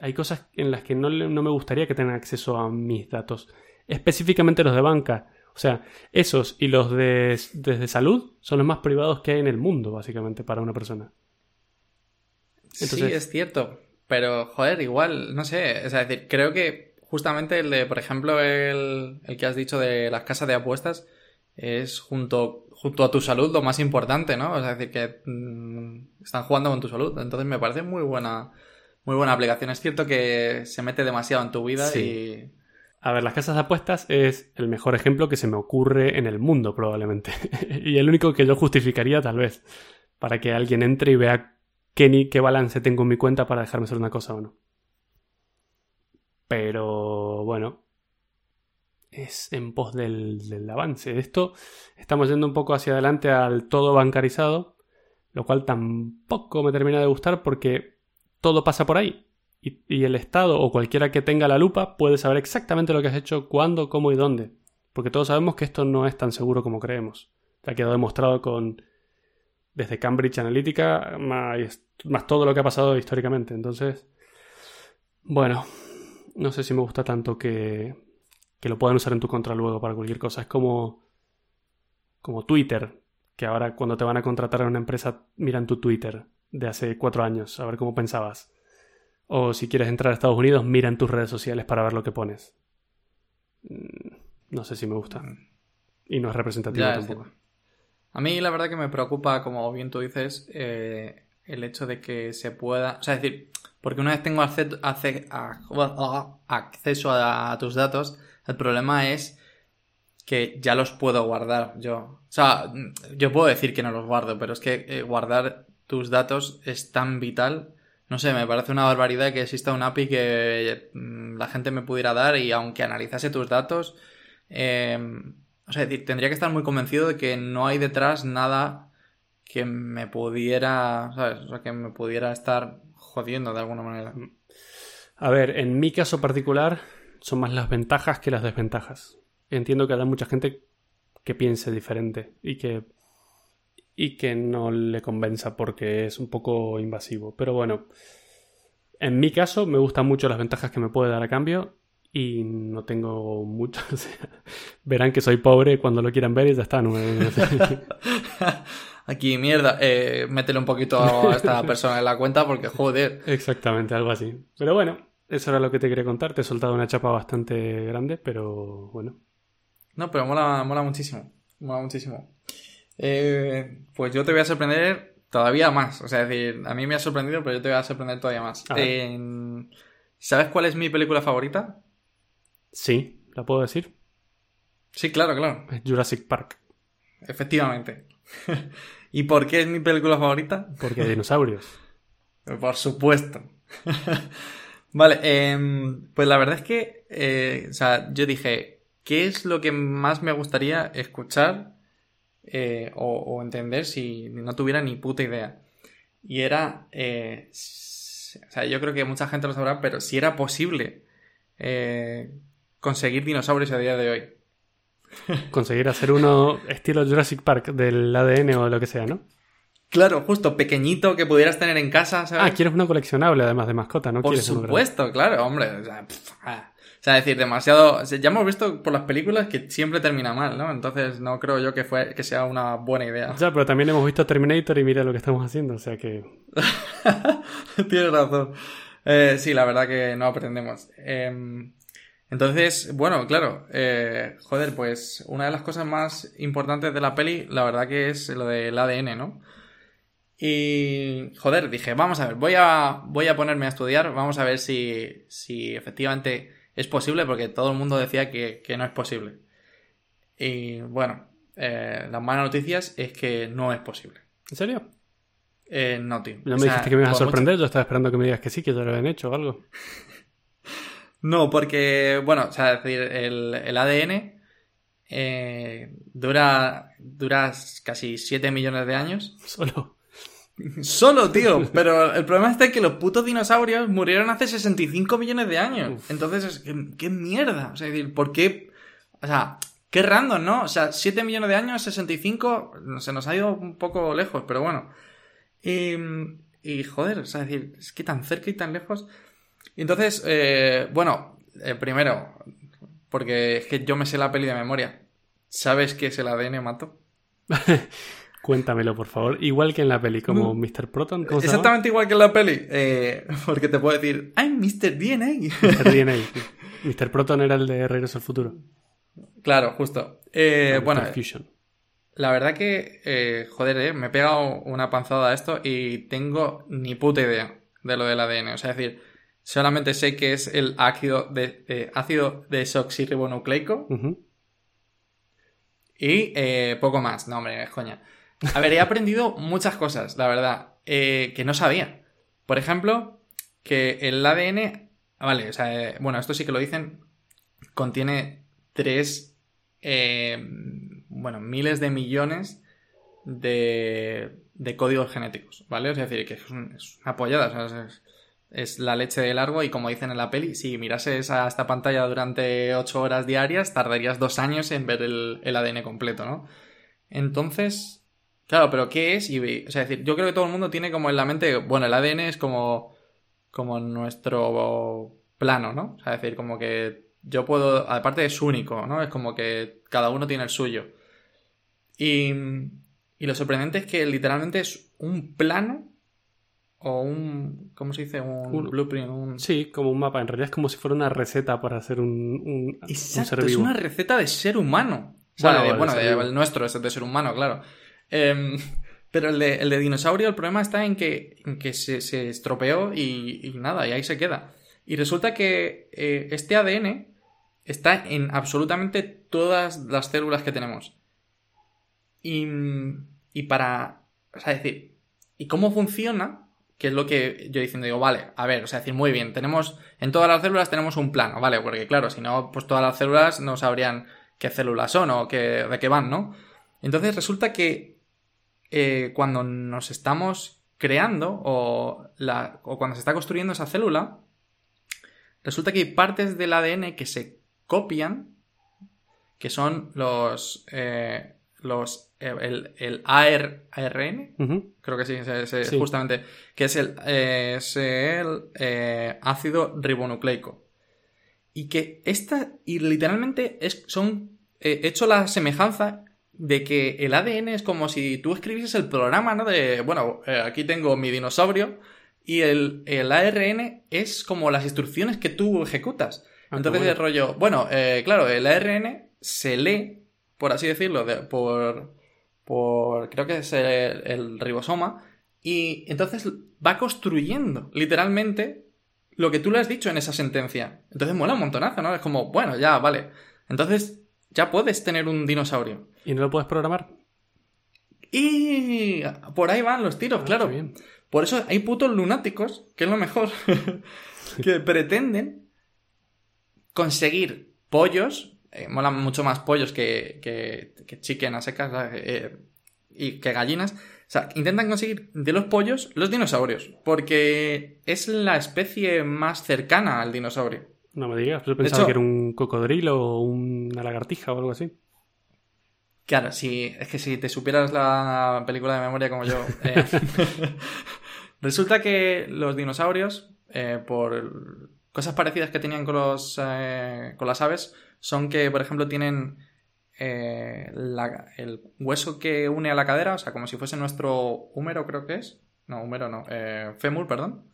hay cosas en las que no, me gustaría que tengan acceso a mis datos. Específicamente los de banca. O sea, esos y los de, salud son los más privados que hay en el mundo, básicamente, para una persona. sí, es cierto. Pero, joder, igual, no sé. Es decir, creo que justamente el de, por ejemplo, el, el que has dicho de las casas de apuestas es junto, junto a tu salud lo más importante, ¿no? Es decir, que mm, están jugando con tu salud. Entonces me parece muy buena muy buena aplicación. Es cierto que se mete demasiado en tu vida y. A ver, las casas de apuestas es el mejor ejemplo que se me ocurre en el mundo, probablemente. y el único que yo justificaría, tal vez, para que alguien entre y vea qué, ni, qué balance tengo en mi cuenta para dejarme hacer una cosa o no. Pero bueno, es en pos del, del avance. Esto estamos yendo un poco hacia adelante al todo bancarizado, lo cual tampoco me termina de gustar porque todo pasa por ahí. Y, el Estado o cualquiera que tenga la lupa puede saber exactamente lo que has hecho, cuándo, cómo y dónde. Porque todos sabemos que esto no es tan seguro como creemos. Ha quedado demostrado con desde Cambridge Analytica más, todo lo que ha pasado históricamente. Entonces, bueno, no sé si me gusta tanto que, que lo puedan usar en tu contra luego para cualquier cosa. Es como, como Twitter, que ahora cuando te van a contratar a una empresa miran tu Twitter de hace cuatro años, a ver cómo pensabas. O si quieres entrar a Estados Unidos, miran tus redes sociales para ver lo que pones. Mm, no sé si me gusta. Y no es representativo tampoco. A mí la verdad que me preocupa, como bien tú dices, eh, el hecho de que se pueda... O sea, es decir, porque una vez tengo acceso a, tus datos, el problema es que ya los puedo guardar yo. O sea, yo puedo decir que no los guardo, pero es que eh, guardar tus datos es tan vital. No sé, me parece una barbaridad que exista un API que mm, la gente me pudiera dar y aunque analizase tus datos, eh, o sea, tendría que estar muy convencido de que no hay detrás nada que me pudiera, ¿sabes? O sea, que me pudiera estar jodiendo de alguna manera. A ver, en mi caso particular son más las ventajas que las desventajas. Entiendo que hay mucha gente que piense diferente y que y que no le convenza porque es un poco invasivo. Pero bueno, en mi caso me gustan mucho las ventajas que me puede dar a cambio y no tengo mucho. verán que soy pobre cuando lo quieran ver y ya está. Aquí, mierda, eh, métele un poquito a esta persona en la cuenta porque joder. Exactamente, algo así. Pero bueno, eso era lo que te quería contar. Te he soltado una chapa bastante grande, pero bueno. No, pero mola, mola muchísimo. Mola muchísimo. Eh, pues yo te voy a sorprender todavía más. O sea, es decir, a mí me ha sorprendido, pero yo te voy a sorprender todavía más. ¿Sabes cuál es mi película favorita? Sí, ¿la puedo decir? Sí, claro, claro. Jurassic Park. Efectivamente. ¿Y por qué es mi película favorita? Porque hay dinosaurios. por supuesto. vale, em, pues la verdad es que, eh, o sea, yo dije, ¿qué es lo que más me gustaría escuchar eh, o, entender si no tuviera ni puta idea? Y era, eh, o sea, yo creo que mucha gente lo sabrá, pero si era posible conseguir dinosaurios a día de hoy. Conseguir hacer uno estilo Jurassic Park del ADN o lo que sea, ¿no? Claro, justo, pequeñito que pudieras tener en casa, ¿sabes? Ah, quieres uno coleccionable además de mascota, ¿no? Por supuesto, claro, hombre. O sea, ah. O sea, decir, demasiado... ya hemos visto por las películas que siempre termina mal, ¿no? Entonces no creo yo que, fue, que sea una buena idea. Ya, pero también hemos visto Terminator y mira lo que estamos haciendo, o sea que... Tienes razón. Eh, sí, la verdad que no aprendemos. Eh, entonces, bueno, claro, eh, joder, pues una de las cosas más importantes de la peli, la verdad que es lo del ADN, ¿no? Y, joder, dije, vamos a ver, voy a, voy a ponerme a estudiar, vamos a ver si, si efectivamente es posible, porque todo el mundo decía que, no es posible. Y, bueno, eh, las malas noticias es que no es posible. ¿En serio? Eh, no, tío. No me dijiste que me ibas a sorprender, yo estaba esperando que me digas que sí, que ya lo habían hecho o algo. No, porque, bueno, o sea, decir, el, ADN eh, dura, dura casi 7 millones de años. Solo. Solo, tío. Pero el problema está que los putos dinosaurios murieron hace 65 millones de años. Entonces, ¿qué, mierda? O sea, decir, ¿por qué? O sea, qué random, ¿no? O sea, 7 millones de años, 65, se nos ha ido un poco lejos, pero bueno. Y, y joder, o sea, decir, es que tan cerca y tan lejos. Entonces, eh, bueno, eh, primero, porque es que yo me sé la peli de memoria. ¿Sabes qué es el ADN, Mato? Cuéntamelo, por favor. Igual que en la peli, como Mr. Proton. Exactamente igual que en la peli. Eh, porque te puedo decir, I'm Mr. DNA. Mr. DNA. Mr. Proton era el de Regreso al Futuro. Claro, justo. bueno, la verdad que, joder, me he pegado una panzada a esto y tengo ni puta idea de lo del ADN. O sea, es decir, Solamente sé que es el ácido, de, ácido desoxirribonucleico. Y eh, poco más. No, hombre, es coña. A ver, he aprendido muchas cosas, la verdad, eh, que no sabía. Por ejemplo, que el ADN. Vale, o sea, eh, bueno, esto sí que lo dicen. Contiene tres. bueno, miles de millones de, de códigos genéticos, ¿vale? Es decir, que es, una apoyada. O sea, es, es la leche de largo y como dicen en la peli, si mirases a esta pantalla durante 8 horas diarias, tardarías dos años en ver el, ADN completo, ¿no? Entonces, claro, pero ¿qué es? O sea, decir, yo creo que todo el mundo tiene como en la mente, bueno, el ADN es como, como nuestro plano, ¿no? O sea, es decir, como que yo puedo, aparte es único, ¿no? Es como que cada uno tiene el suyo. Y, y lo sorprendente es que literalmente es un plano o un, ¿cómo se dice? Un, blueprint. Un... Sí, como un mapa. En realidad es como si fuera una receta para hacer un, un, Exacto, es una receta de ser humano. bueno, el nuestro es de ser humano, claro. Em, pero el de, el de, dinosaurio, el problema está en que, en que se, se, estropeó y, y, nada, y ahí se queda. Y resulta que eh, este ADN está en absolutamente todas las células que tenemos. Y, y para... O sea, decir, ¿y cómo funciona? que es lo que yo diciendo, digo, vale, a ver, o sea, decir, muy bien, tenemos, en todas las células tenemos un plano, ¿vale? Porque claro, si no, pues todas las células no sabrían qué células son o qué, de qué van, ¿no? Entonces resulta que eh, cuando nos estamos creando o, la, o cuando se está construyendo esa célula, resulta que hay partes del ADN que se copian, que son los, eh, los el, el ARN, creo que sí, justamente, que es el, es el eh, ácido ribonucleico. Y que esta, y literalmente es, son, he hecho la semejanza de que el ADN es como si tú escribieses el programa, ¿no? De, bueno, eh, aquí tengo mi dinosaurio y el, el, ARN es como las instrucciones que tú ejecutas. Ah, Entonces el rollo, bueno, eh, claro, el ARN se lee, por así decirlo, por, por creo que es el, ribosoma, y entonces va construyendo literalmente lo que tú le has dicho en esa sentencia. Entonces mola un montonazo, ¿no? Es como, bueno, ya, vale. Entonces ya puedes tener un dinosaurio. ¿Y no lo puedes programar? Y por ahí van los tiros, ah, claro. Por eso hay putos lunáticos, que es lo mejor, que pretenden conseguir pollos eh, molan mucho más pollos que, que, que chicken a secas eh, y que gallinas. O sea, intentan conseguir de los pollos los dinosaurios, porque es la especie más cercana al dinosaurio. No me digas, yo pensaba que era un cocodrilo o una lagartija o algo así. Claro, si, es que si te supieras la película de memoria como yo. Eh, resulta que los dinosaurios, por cosas parecidas que tenían con, los, con las aves, son que, por ejemplo, tienen eh, el hueso que une a la cadera, o sea, como si fuese nuestro húmero, creo que es. No, húmero no, eh, fémur, perdón.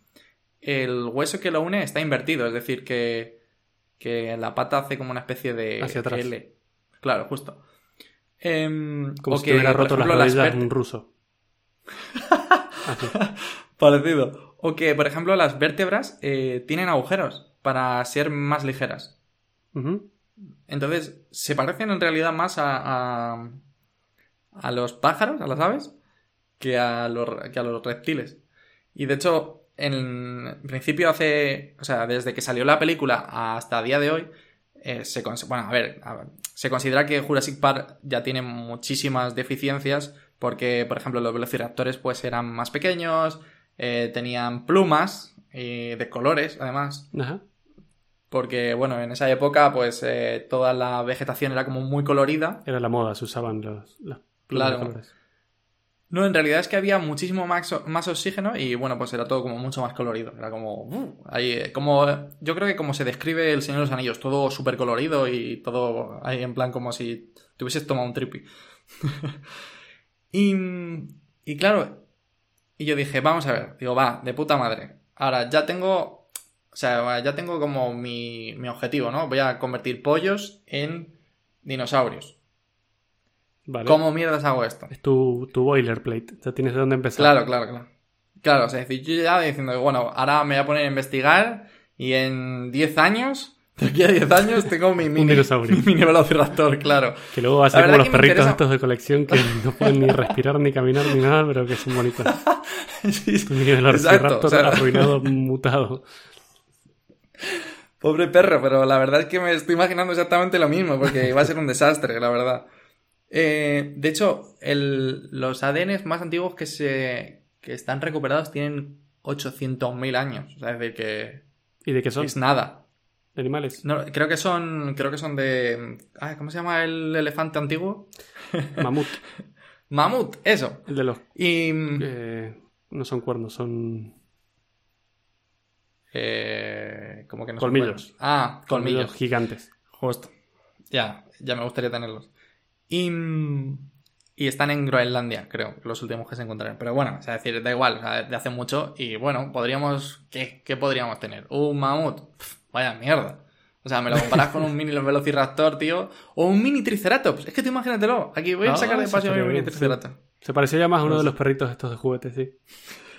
El hueso que lo une está invertido, es decir, que, que la pata hace como una especie de Hacia atrás. L. Claro, justo. Em, como si hubiera roto las rodillas un ruso. Parecido. O que, por ejemplo, las vértebras eh, tienen agujeros para ser más ligeras. Entonces, se parecen en realidad más a, a, los pájaros, a las aves, que a, los, que a los reptiles. Y de hecho, en principio hace, o sea, desde que salió la película hasta día de hoy, eh, se, bueno, a ver, se considera que Jurassic Park ya tiene muchísimas deficiencias porque, por ejemplo, los velociraptores pues eran más pequeños, eh, tenían plumas eh, de colores, además. Ajá. Porque, bueno, en esa época, pues eh, toda la vegetación era como muy colorida. Era la moda, se usaban los, claro. No, en realidad es que había muchísimo más, más, oxígeno y bueno, pues era todo como mucho más colorido. Era como. Ahí, eh, como yo creo que como se describe el Señor de los Anillos, todo súper colorido y todo ahí en plan como si te hubieses tomado un trippy. y, y claro, y yo dije, vamos a ver, digo, va, de puta madre. Ahora ya tengo o sea, ya tengo como mi, objetivo, ¿no? Voy a convertir pollos en dinosaurios. Vale. ¿Cómo mierdas hago esto? Es tu, tu boilerplate, ya tienes de dónde empezar. Claro, claro, claro. Claro, o sea, yo ya diciendo, bueno, ahora me voy a poner a investigar y en 10 años, de aquí a 10 años, tengo mi mini, mi mini velociraptor, claro. Que luego va a ser como los perritos estos de colección que no pueden ni respirar, ni caminar, ni nada, pero que son bonitos. sí, tu mini velociraptor arruinado, mutado. Pobre perro, pero la verdad es que me estoy imaginando exactamente lo mismo, porque va a ser un desastre, la verdad. Eh, de hecho, los ADNs más antiguos que se que están recuperados tienen 800.000 años. O sea, es decir, que. ¿Y de qué son? Es nada. ¿De animales? No, creo que son. Creo que son de. ¿Cómo se llama el elefante antiguo? Mamut. Mamut, eso. El de los. Y. no son cuernos, son. Eh, como que no colmillos. Ah, colmillos. gigantes. Justo. Ya, ya me gustaría tenerlos. Y, y están en Groenlandia, creo, los últimos que se encontraron. Pero bueno, o sea, decir, da igual, de hace mucho. Y bueno, podríamos. ¿Qué, qué podríamos tener? ¿Un mamut? vaya mierda. O sea, me lo comparas con un mini Velociraptor, tío. O un mini Triceratops. Es que tú imagínatelo. Aquí voy a sacar de paseo un mini Triceratops. Se parecía ya más a uno de los perritos estos de juguetes, sí.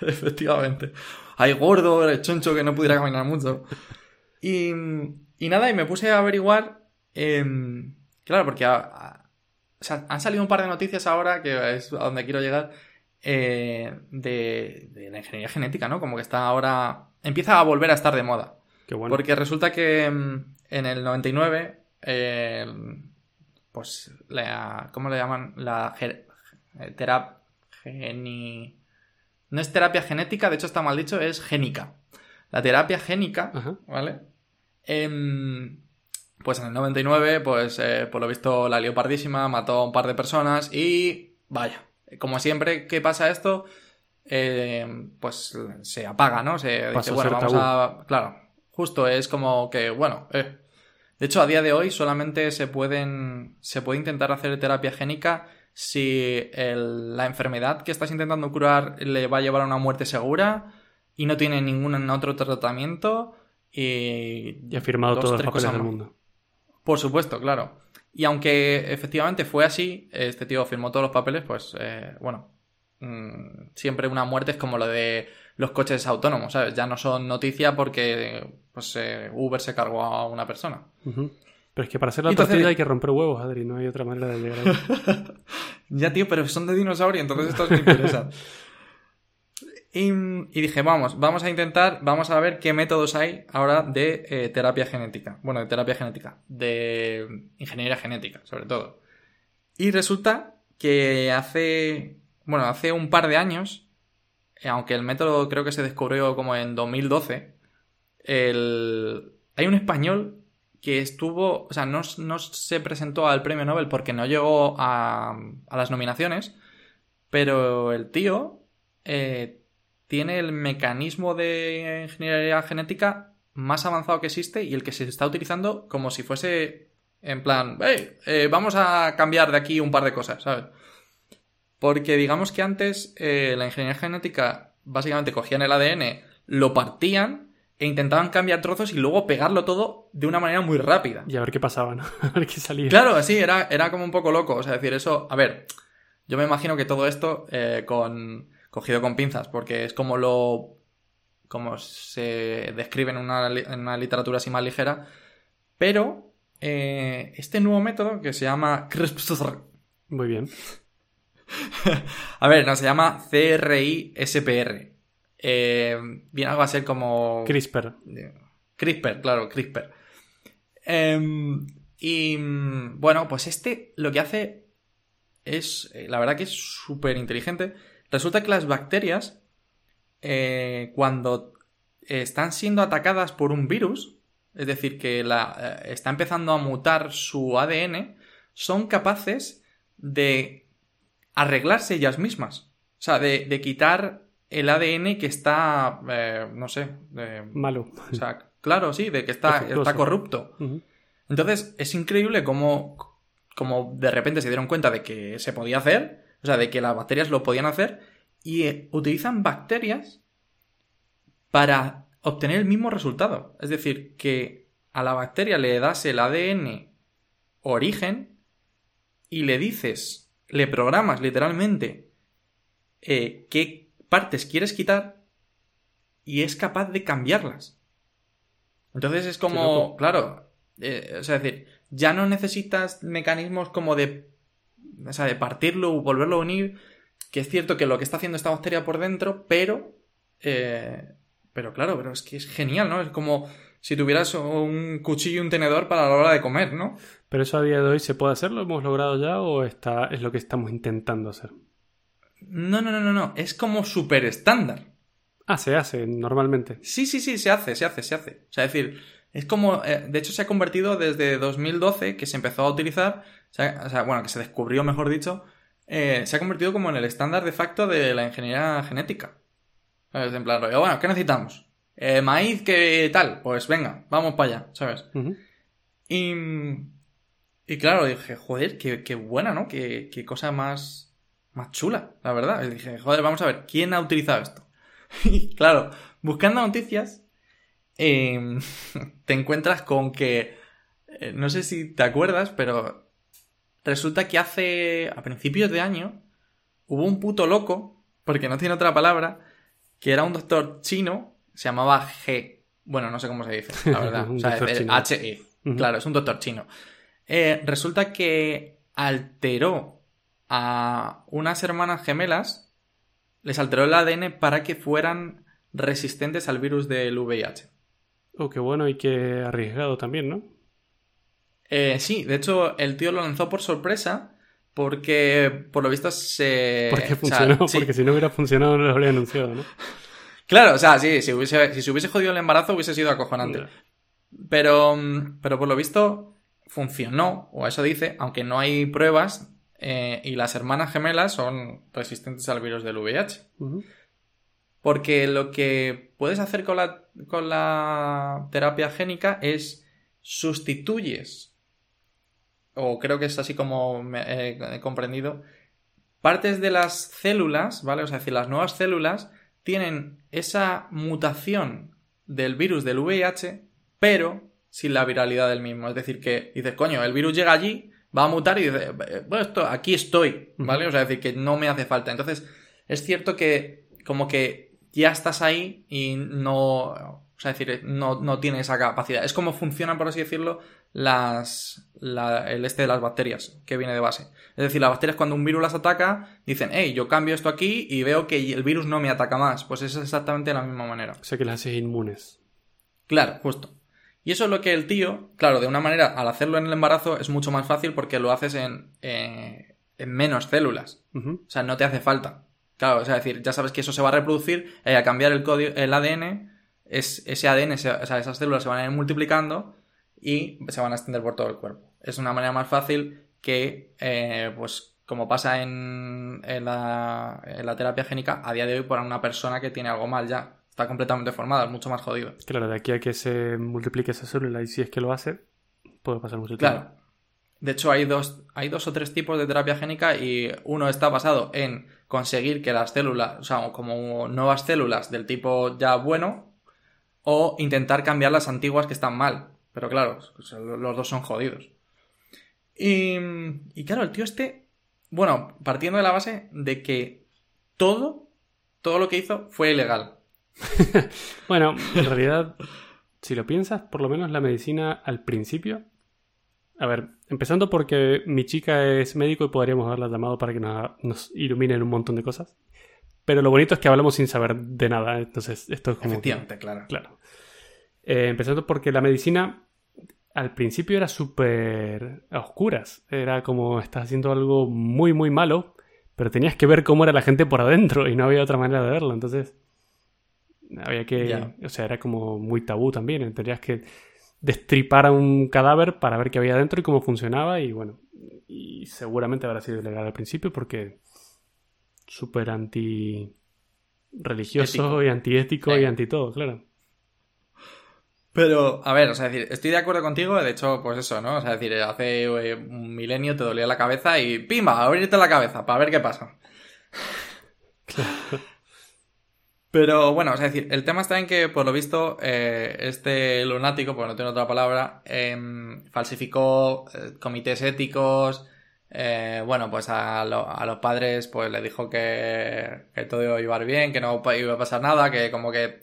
Efectivamente. Hay gordo, el choncho que no pudiera caminar mucho. Y, y nada, y me puse a averiguar. Em, claro, porque han salido un par de noticias ahora, que es a donde quiero llegar, eh, de, de, la ingeniería genética, ¿no? Como que está ahora. Empieza a volver a estar de moda. Qué bueno. Porque resulta que em, en el 99, pues, la, ¿cómo le llaman? La terapia. Geni... No es terapia genética, de hecho está mal dicho, es génica. La terapia génica, ¿vale? Em, pues en el 99, pues eh, por lo visto la leopardísima mató a un par de personas y vaya, como siempre ¿qué pasa esto, em, pues se apaga, ¿no? Se dice, bueno, vamos a... Claro, justo es como que, bueno, eh. De hecho, a día de hoy solamente se pueden... Se puede intentar hacer terapia génica si la enfermedad que estás intentando curar le va a llevar a una muerte segura y no tiene ningún otro tratamiento y... Y ha firmado todos los papeles del mundo. Por supuesto, claro. Y aunque efectivamente fue así, este tío firmó todos los papeles, pues eh, bueno, mm, siempre una muerte es como lo de los coches autónomos, ¿sabes? Ya no son noticia porque pues, eh, Uber se cargó a una persona. Pero es que para hacer la tortilla hay que romper huevos, Adri, no hay otra manera de llegar ya, tío, pero son de dinosaurio, entonces estos me interesan. y, dije, vamos, vamos a intentar, vamos a ver qué métodos hay ahora de eh, terapia genética. Bueno, de terapia genética, de ingeniería genética, sobre todo. Y resulta que hace, bueno, hace un par de años, eh, aunque el método creo que se descubrió como en 2012, el... hay un español que estuvo, o sea, no, se presentó al premio Nobel porque no llegó a, a las nominaciones, pero el tío eh, tiene el mecanismo de ingeniería genética más avanzado que existe y el que se está utilizando como si fuese en plan, hey, eh, vamos a cambiar de aquí un par de cosas, ¿sabes? Porque digamos que antes eh, la ingeniería genética básicamente cogían el ADN, lo partían e intentaban cambiar trozos y luego pegarlo todo de una manera muy rápida. Y a ver qué pasaba, ¿no? a ver qué salía. Claro, así era, era como un poco loco. O sea, decir eso. A ver, yo me imagino que todo esto eh, con. Cogido con pinzas, porque es como lo. como se describe en una, en una literatura así más ligera. Pero. Eh, este nuevo método que se llama. Muy bien. a ver, no, se llama CRI-SPR. Eh, viene algo a ser como. CRISPR. CRISPR, claro, CRISPR. Em, y bueno, pues este lo que hace es. Eh, la verdad que es súper inteligente. Resulta que las bacterias, eh, cuando están siendo atacadas por un virus, es decir, que la, está empezando a mutar su ADN, son capaces de arreglarse ellas mismas. O sea, de, de quitar el ADN que está, eh, no sé, malo. O sea, claro, sí, de que está, está corrupto. Entonces, es increíble cómo, cómo de repente se dieron cuenta de que se podía hacer, o sea, de que las bacterias lo podían hacer, y eh, utilizan bacterias para obtener el mismo resultado. Es decir, que a la bacteria le das el ADN origen y le dices, le programas literalmente eh, qué partes quieres quitar y es capaz de cambiarlas. Entonces es como, claro, eh, o sea, es decir, ya no necesitas mecanismos como de, o sea, de partirlo o volverlo a unir, que es cierto que lo que está haciendo esta bacteria por dentro, pero, eh, pero claro, pero es que es genial, ¿no? Es como si tuvieras un cuchillo y un tenedor para la hora de comer, ¿no? Pero eso a día de hoy se puede hacer, lo hemos logrado ya o está, es lo que estamos intentando hacer. No, no, no, no, no. Es como súper estándar. Ah, se hace normalmente. Sí, sí, sí, se hace, se hace, se hace. O sea, es decir, es como. Eh, de hecho, se ha convertido desde 2012, que se empezó a utilizar. O sea, bueno, que se descubrió, mejor dicho. Eh, se ha convertido como en el estándar de facto de la ingeniería genética. En plan, bueno, ¿qué necesitamos? eh, maíz que tal, pues venga, vamos para allá, ¿sabes? y, y claro, dije, joder, qué, qué buena, ¿no? Qué, qué, cosa más, más chula, la verdad. Y dije, joder, vamos a ver, ¿quién ha utilizado esto? y claro, buscando noticias, em, te encuentras con que, eh, no sé si te acuerdas, pero resulta que hace, a principios de año, hubo un puto loco, porque no tiene otra palabra, que era un doctor chino se llamaba G. Bueno, no sé cómo se dice, la verdad. o sea, H-E. Claro, es un doctor chino. Eh, resulta que alteró a unas hermanas gemelas, les alteró el ADN para que fueran resistentes al virus del VIH. Oh, qué bueno y qué arriesgado también, ¿no? Eh, sí, de hecho, el tío lo lanzó por sorpresa porque, por lo visto, se... Porque funcionó, porque si no hubiera funcionado no lo habría anunciado, ¿no? Claro, o sea, sí, si, hubiese, si se hubiese jodido el embarazo hubiese sido acojonante. Pero, pero por lo visto funcionó, o eso dice, aunque no hay pruebas, eh, y las hermanas gemelas son resistentes al virus del VIH. Porque lo que puedes hacer con la, con la terapia génica es sustituyes, o creo que es así como he comprendido, partes de las células, ¿vale? O sea, es decir, las nuevas células tienen esa mutación del virus del VIH, pero sin la viralidad del mismo. Es decir, que dices, coño, el virus llega allí, va a mutar y dice, bueno, esto, aquí estoy, ¿vale? O sea, es decir, que no me hace falta. Entonces, es cierto que como que ya estás ahí y no, o sea, es decir, no, no tiene esa capacidad. Es como funcionan, por así decirlo, las, el este de las bacterias que viene de base. Es decir, las bacterias cuando un virus las ataca, dicen, hey, yo cambio esto aquí y veo que el virus no me ataca más. Pues es exactamente de la misma manera. O sea, que las hace inmunes. Claro, justo. Y eso es lo que el tío, claro, de una manera, al hacerlo en el embarazo es mucho más fácil porque lo haces en, eh, en menos células. O sea, no te hace falta. Claro, o sea, decir, ya sabes que eso se va a reproducir, y a cambiar el código, el ADN, es, ese ADN, o sea, esas células se van a ir multiplicando y se van a extender por todo el cuerpo. Es una manera más fácil que, eh, pues, como pasa en, en, la, en, la, terapia génica, a día de hoy para una persona que tiene algo mal ya. Está completamente formada, es mucho más jodido. Claro, de aquí a que se multiplique esa célula y si es que lo hace, puede pasar mucho tiempo. Claro. De hecho, hay dos, hay dos o tres tipos de terapia génica y uno está basado en conseguir que las células, o sea, como nuevas células del tipo ya bueno, o intentar cambiar las antiguas que están mal. Pero claro, los dos son jodidos. Y, y claro, el tío este, bueno, partiendo de la base de que todo, todo lo que hizo fue ilegal. bueno, en realidad, si lo piensas, por lo menos la medicina al principio. A ver, empezando porque mi chica es médico y podríamos haberla llamado para que nos, nos ilumine en un montón de cosas. Pero lo bonito es que hablamos sin saber de nada. Entonces, esto es como. Efectivamente, claro. Claro. Eh, empezando porque la medicina al principio era súper a oscuras. Era como estás haciendo algo muy, muy malo, pero tenías que ver cómo era la gente por adentro y no había otra manera de verlo. Entonces, había que. O sea, era como muy tabú también. Tenías que destripar a un cadáver para ver qué había dentro y cómo funcionaba. Y bueno, y seguramente habrá sido ilegal al principio porque súper anti religioso y antiético y anti todo, claro. Pero, a ver, o sea, decir, estoy de acuerdo contigo, de hecho, pues eso, ¿no? O sea, decir, hace eh, un milenio te dolía la cabeza y ¡pimba! abrirte la cabeza para ver qué pasa. Pero bueno, o sea, decir, el tema está en que, por lo visto, eh, este lunático, porque no tiene otra palabra, em, falsificó eh, comités éticos, eh, bueno, pues a, a, los padres pues le dijo que, que, todo iba a llevar bien, que no iba a pasar nada, que como que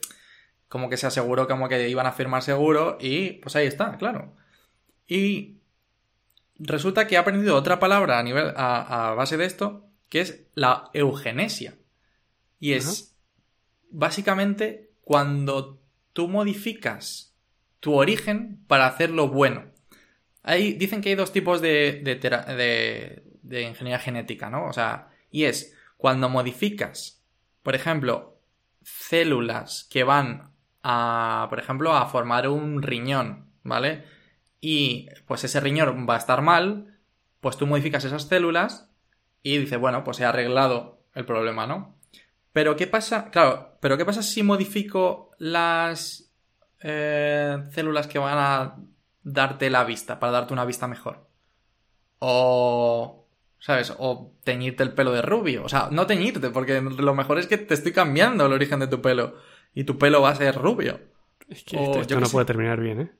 como que se aseguró como que iban a firmar seguro y pues ahí está, claro. Y resulta que ha aprendido otra palabra a nivel a, base de esto, que es la eugenesia. Y es básicamente cuando tú modificas tu origen para hacerlo bueno dicen que hay dos tipos de, de, ingeniería genética, ¿no? O sea, y es cuando modificas, por ejemplo, células que van a, por ejemplo, a formar un riñón, ¿vale? Y pues ese riñón va a estar mal, pues tú modificas esas células y dices, bueno, pues he arreglado el problema, ¿no? Pero ¿qué pasa? Claro, pero ¿qué pasa si modifico las eh, células que van a darte la vista, para darte una vista mejor? O, ¿sabes? O teñirte el pelo de rubio. O sea, no teñirte, porque lo mejor es que te estoy cambiando el origen de tu pelo. Y tu pelo va a ser rubio. Es que esto, no puede terminar bien, ¿eh?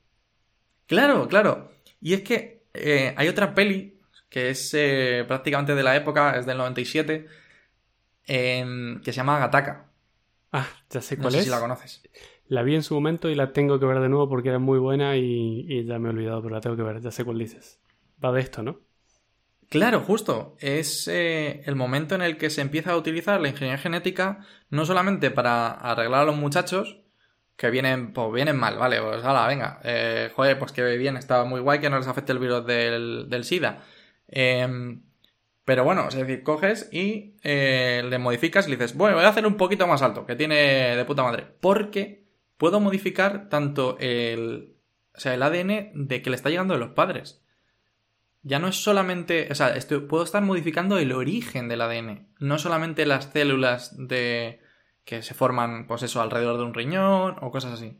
Claro, claro. Y es que eh, hay otra peli que es eh, prácticamente de la época, es del 97, que se llama Gataka. Ah, ya sé cuál no sé si la conoces. La vi en su momento y la tengo que ver de nuevo porque era muy buena y, ya me he olvidado, pero la tengo que ver, ya sé cuál dices. Va de esto, ¿no? Claro, justo. Es eh, el momento en el que se empieza a utilizar la ingeniería genética no solamente para arreglar a los muchachos, que vienen, pues vienen mal, vale, pues hala, venga, eh, joder, pues que bien, estaba muy guay que no les afecte el virus del, del SIDA. Em, pero bueno, es decir, coges y eh, le modificas y le dices, bueno, voy a hacer un poquito más alto, que tiene de puta madre. Porque puedo modificar tanto el, o sea, el ADN de que le está llegando de los padres. Ya no es solamente, o sea, puedo estar modificando el origen del ADN, no solamente las células de que se forman, pues eso, alrededor de un riñón o cosas así.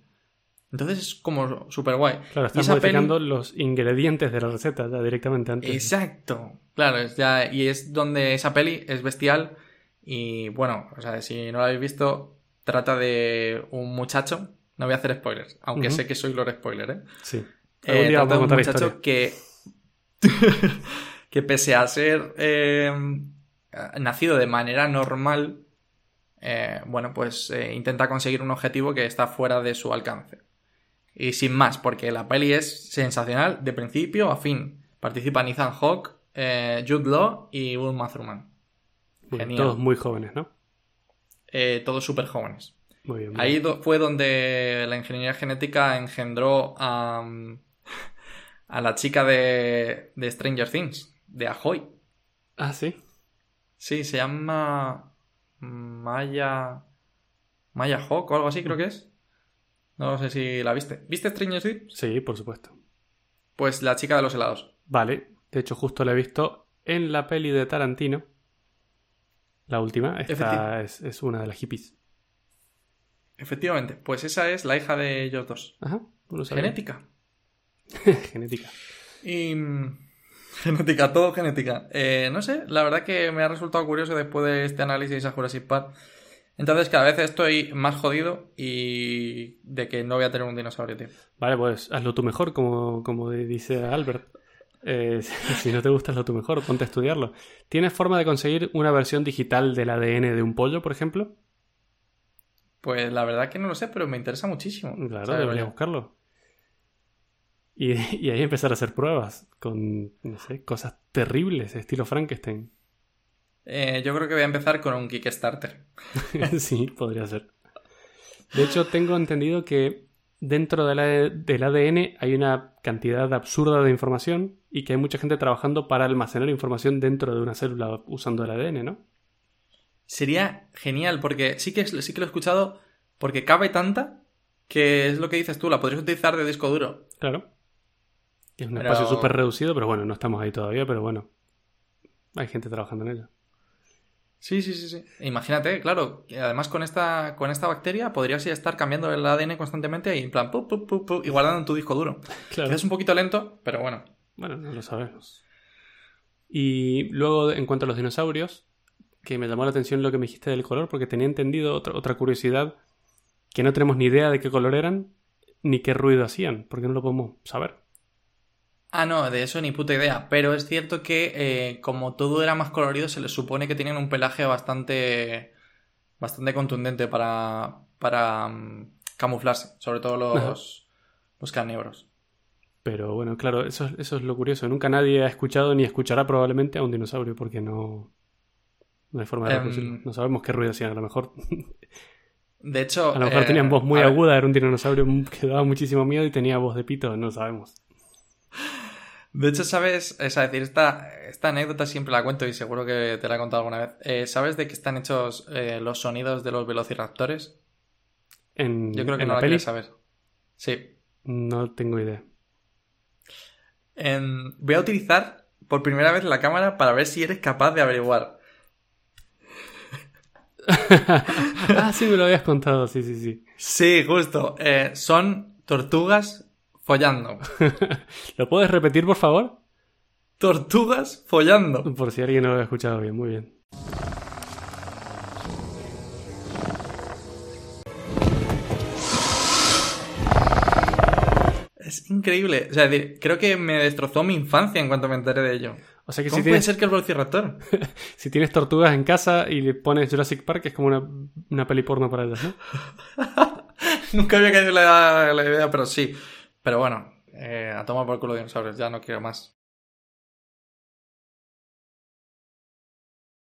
Entonces es como súper guay. Claro, estás modificando los ingredientes de la receta ya directamente antes. Exacto. Claro, es ya, y es donde esa peli es bestial. Y bueno, o sea, si no la habéis visto, trata de un muchacho. No voy a hacer spoilers, aunque sé que soy lord spoiler, ¿eh? Sí. Eh, trata de un muchacho que. que pese a ser eh, nacido de manera normal, eh, bueno, pues intenta conseguir un objetivo que está fuera de su alcance. Y sin más, porque la peli es sensacional de principio a fin. Participan Ethan Hawke, eh, Jude Law y Uma Thurman. todos muy jóvenes, ¿no? Eh, todos súper jóvenes. Muy bien, Ahí fue donde la ingeniería genética engendró a, a la chica de, de Stranger Things, de Ahoy. Ah, sí. Sí, se llama Maya. Maya Hawk o algo así, creo que es. No sé si la viste. ¿Viste Stranger Things? Sí, por supuesto. Pues la chica de los helados. Vale, de hecho justo la he visto en la peli de Tarantino. La última, esta es, una de las hippies. Efectivamente, pues esa es la hija de ellos dos. Ajá, Genética. genética. Y... Mm, genética, todo genética. Eh, no sé, la verdad que me ha resultado curioso después de este análisis a Jurassic Park entonces cada vez estoy más jodido y de que no voy a tener un dinosaurio, tío. Vale, pues hazlo tú mejor, como, como dice Albert. Eh, si no te gusta, hazlo tú mejor, ponte a estudiarlo. ¿Tienes forma de conseguir una versión digital del ADN de un pollo, por ejemplo? Pues la verdad que no lo sé, pero me interesa muchísimo. Claro, debería buscarlo. Y, y, ahí empezar a hacer pruebas con, no sé, cosas terribles, estilo Frankenstein. Eh, yo creo que voy a empezar con un Kickstarter. sí, podría ser. De hecho, tengo entendido que dentro del ADN hay una cantidad absurda de información y que hay mucha gente trabajando para almacenar información dentro de una célula usando el ADN, ¿no? Sería genial, porque sí que, sí que lo he escuchado, porque cabe tanta que es lo que dices tú, la podrías utilizar de disco duro. Claro. Es un espacio súper reducido, pero bueno, no estamos ahí todavía, pero bueno, hay gente trabajando en ello. Sí, sí, sí, sí. Imagínate, claro, además con esta, con esta bacteria podrías estar cambiando el ADN constantemente y en plan, pu, pu, pu, y guardando en tu disco duro. Claro. Es un poquito lento, pero bueno. Bueno, no lo sabemos. Y luego, en cuanto a los dinosaurios, que me llamó la atención lo que me dijiste del color, porque tenía entendido otra, otra curiosidad, que no tenemos ni idea de qué color eran, ni qué ruido hacían, porque no lo podemos saber. Ah, no, de eso ni puta idea. Pero es cierto que eh, como todo era más colorido, se les supone que tienen un pelaje bastante. bastante contundente para. para mm, camuflarse. Sobre todo los. los carnívoros. Pero bueno, claro, eso, eso es lo curioso. Nunca nadie ha escuchado ni escuchará probablemente a un dinosaurio porque no. No hay forma de um, No sabemos qué ruido hacían. A lo mejor. De hecho. A lo mejor tenían voz muy aguda, era un dinosaurio que daba muchísimo miedo y tenía voz de pito, no sabemos. De hecho, ¿sabes? Es decir, esta, esta anécdota siempre la cuento y seguro que te la he contado alguna vez. Eh, ¿Sabes de qué están hechos eh, los sonidos de los velociraptores? En, Yo creo que no la, quieres saber. Sí. No tengo idea. voy a utilizar por primera vez la cámara para ver si eres capaz de averiguar. ah, sí, me lo habías contado, sí, sí, sí. Sí, justo. Eh, son tortugas follando. ¿Lo puedes repetir, por favor? Tortugas follando. Por si alguien no lo ha escuchado bien, muy bien. Es increíble. O sea, creo que me destrozó mi infancia en cuanto me enteré de ello. O sea que ¿Cómo si puede ser que el Velociraptor? si tienes tortugas en casa y le pones Jurassic Park, es como una, una peli porno para ellas, ¿no? Nunca había caído la, la idea, pero sí. Pero bueno, eh, a tomar por culo dinosaurios, ya no quiero más.